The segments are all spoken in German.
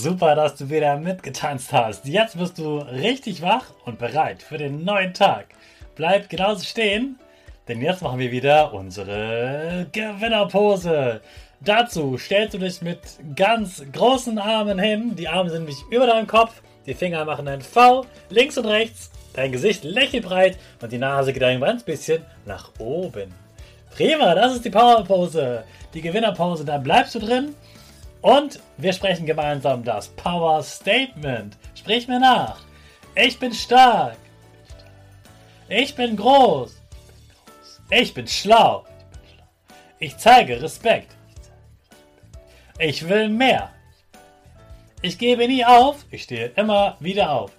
Super, dass du wieder mitgetanzt hast. Jetzt bist du richtig wach und bereit für den neuen Tag. Bleib genauso stehen, denn jetzt machen wir wieder unsere Gewinnerpose. Dazu stellst du dich mit ganz großen Armen hin. Die Arme sind nämlich über deinem Kopf. Die Finger machen ein V links und rechts. Dein Gesicht lächelt breit und die Nase geht ein ganz bisschen nach oben. Prima, das ist die Powerpose. Die Gewinnerpose, da bleibst du drin und wir sprechen gemeinsam das Power Statement. Sprich mir nach. Ich bin stark. Ich bin groß. Ich bin schlau. Ich zeige Respekt. Ich will mehr. Ich gebe nie auf. Ich stehe immer wieder auf.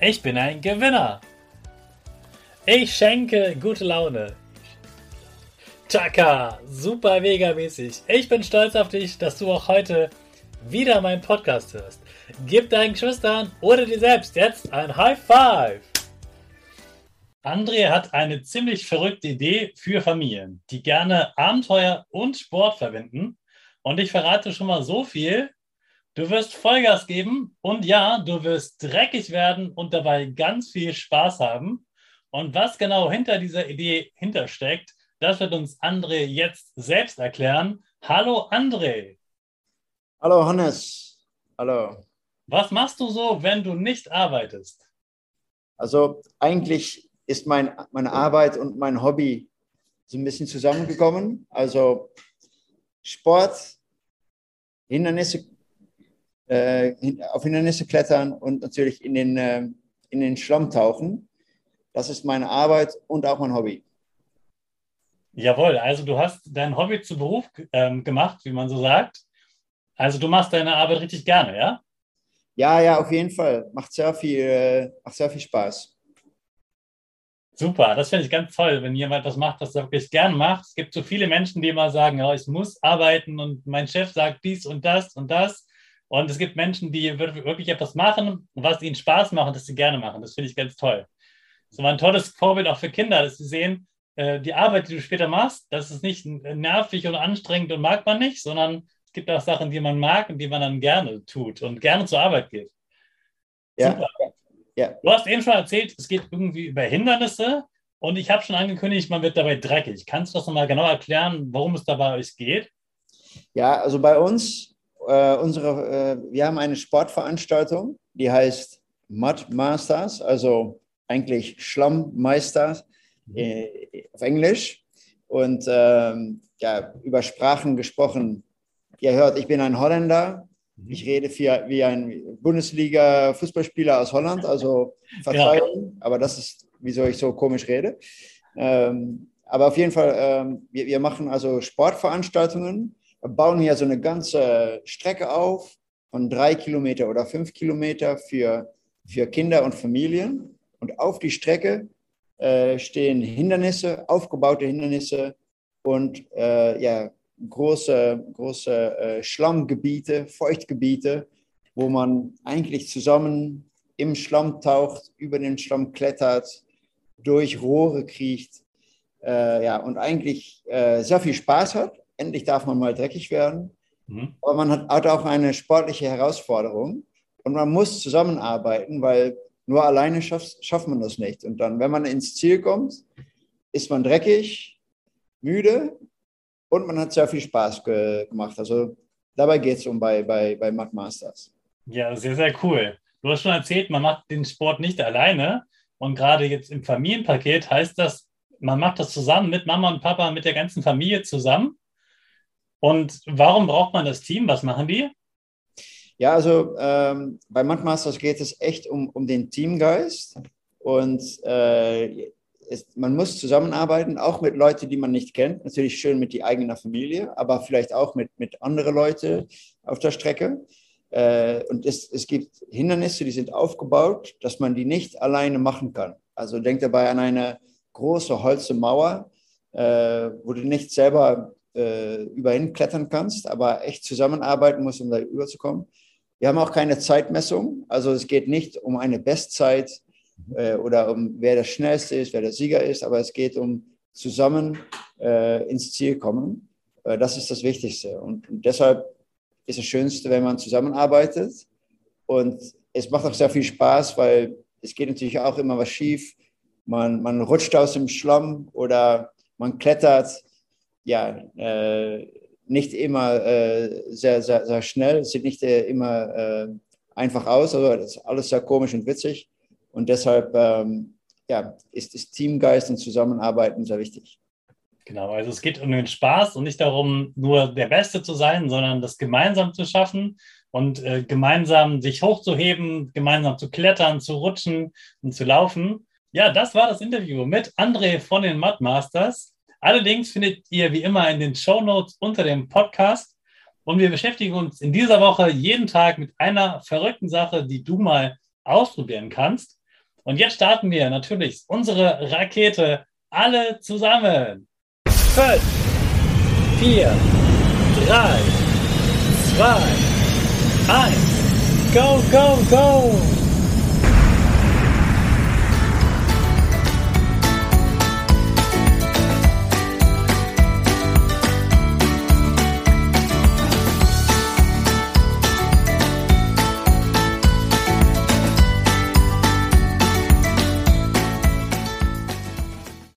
Ich bin ein Gewinner. Ich schenke gute Laune. Chaka, super mega mäßig. Ich bin stolz auf dich, dass du auch heute wieder meinen Podcast hörst. Gib deinen Geschwistern oder dir selbst jetzt ein High Five. André hat eine ziemlich verrückte Idee für Familien, die gerne Abenteuer und Sport verbinden. Und ich verrate schon mal so viel. Du wirst Vollgas geben und ja, du wirst dreckig werden und dabei ganz viel Spaß haben. Und was genau hinter dieser Idee hintersteckt, das wird uns André jetzt selbst erklären. Hallo André. Hallo Hannes. Hallo. Was machst du so, wenn du nicht arbeitest? Also eigentlich ist mein, meine Arbeit und mein Hobby so ein bisschen zusammengekommen. Also Sport, Hindernisse, äh, auf Hindernisse klettern und natürlich in den, äh, in den Schlamm tauchen. Das ist meine Arbeit und auch mein Hobby. Jawohl, also du hast dein Hobby zu Beruf ähm, gemacht, wie man so sagt. Also du machst deine Arbeit richtig gerne, ja? Ja, ja, auf jeden Fall. Macht sehr viel, äh, macht sehr viel Spaß. Super, das finde ich ganz toll, wenn jemand was macht, was er wirklich gern macht. Es gibt so viele Menschen, die immer sagen, ja, ich muss arbeiten und mein Chef sagt dies und das und das. Und es gibt Menschen, die wirklich etwas machen, was ihnen Spaß macht, das sie gerne machen. Das finde ich ganz toll. Das ist ein tolles Vorbild auch für Kinder, dass sie sehen, die Arbeit, die du später machst, das ist nicht nervig und anstrengend und mag man nicht, sondern es gibt auch Sachen, die man mag und die man dann gerne tut und gerne zur Arbeit geht. Ja. Super. ja. Du hast eben schon erzählt, es geht irgendwie über Hindernisse und ich habe schon angekündigt, man wird dabei dreckig. Kannst du das nochmal genau erklären, worum es dabei euch geht? Ja, also bei uns, äh, unsere, äh, wir haben eine Sportveranstaltung, die heißt Mud Masters, also eigentlich Schlammmeisters äh, auf Englisch und ähm, ja, über Sprachen gesprochen. Ihr hört, ich bin ein Holländer. Mhm. Ich rede für, wie ein Bundesliga-Fußballspieler aus Holland, also Verzeihung, ja. aber das ist, wieso ich so komisch rede. Ähm, aber auf jeden Fall, ähm, wir, wir machen also Sportveranstaltungen, bauen hier so eine ganze Strecke auf von drei Kilometer oder fünf Kilometer für, für Kinder und Familien. Und auf die Strecke äh, stehen Hindernisse, aufgebaute Hindernisse und äh, ja, große, große äh, Schlammgebiete, Feuchtgebiete, wo man eigentlich zusammen im Schlamm taucht, über den Schlamm klettert, durch Rohre kriecht äh, ja, und eigentlich äh, sehr viel Spaß hat. Endlich darf man mal dreckig werden. Mhm. Aber man hat, hat auch eine sportliche Herausforderung und man muss zusammenarbeiten, weil nur alleine schafft, schafft man das nicht. Und dann, wenn man ins Ziel kommt, ist man dreckig, müde und man hat sehr viel Spaß ge gemacht. Also dabei geht es um bei, bei, bei Mud Masters. Ja, sehr, sehr cool. Du hast schon erzählt, man macht den Sport nicht alleine. Und gerade jetzt im Familienpaket heißt das, man macht das zusammen mit Mama und Papa, mit der ganzen Familie zusammen. Und warum braucht man das Team? Was machen die? Ja, also ähm, bei Mudmasters geht es echt um, um den Teamgeist und äh, es, man muss zusammenarbeiten, auch mit Leuten, die man nicht kennt. Natürlich schön mit die eigene Familie, aber vielleicht auch mit, mit anderen Leuten auf der Strecke. Äh, und es, es gibt Hindernisse, die sind aufgebaut, dass man die nicht alleine machen kann. Also denkt dabei an eine große Holzmauer, äh, wo du nicht selber äh, überhin klettern kannst, aber echt zusammenarbeiten musst, um da überzukommen. Wir haben auch keine Zeitmessung, also es geht nicht um eine Bestzeit äh, oder um wer der Schnellste ist, wer der Sieger ist, aber es geht um zusammen äh, ins Ziel kommen. Äh, das ist das Wichtigste. Und, und deshalb ist das Schönste, wenn man zusammenarbeitet. Und es macht auch sehr viel Spaß, weil es geht natürlich auch immer was schief. Man, man rutscht aus dem Schlamm oder man klettert. Ja, äh, nicht immer äh, sehr, sehr, sehr schnell, sieht nicht äh, immer äh, einfach aus, aber das ist alles sehr komisch und witzig. Und deshalb ähm, ja, ist das Teamgeist und Zusammenarbeiten sehr wichtig. Genau, also es geht um den Spaß und nicht darum, nur der Beste zu sein, sondern das gemeinsam zu schaffen und äh, gemeinsam sich hochzuheben, gemeinsam zu klettern, zu rutschen und zu laufen. Ja, das war das Interview mit André von den Mudmasters. Allerdings findet ihr wie immer in den Show Notes unter dem Podcast. Und wir beschäftigen uns in dieser Woche jeden Tag mit einer verrückten Sache, die du mal ausprobieren kannst. Und jetzt starten wir natürlich unsere Rakete alle zusammen. 5, 4, 3, 2, 1, go, go, go!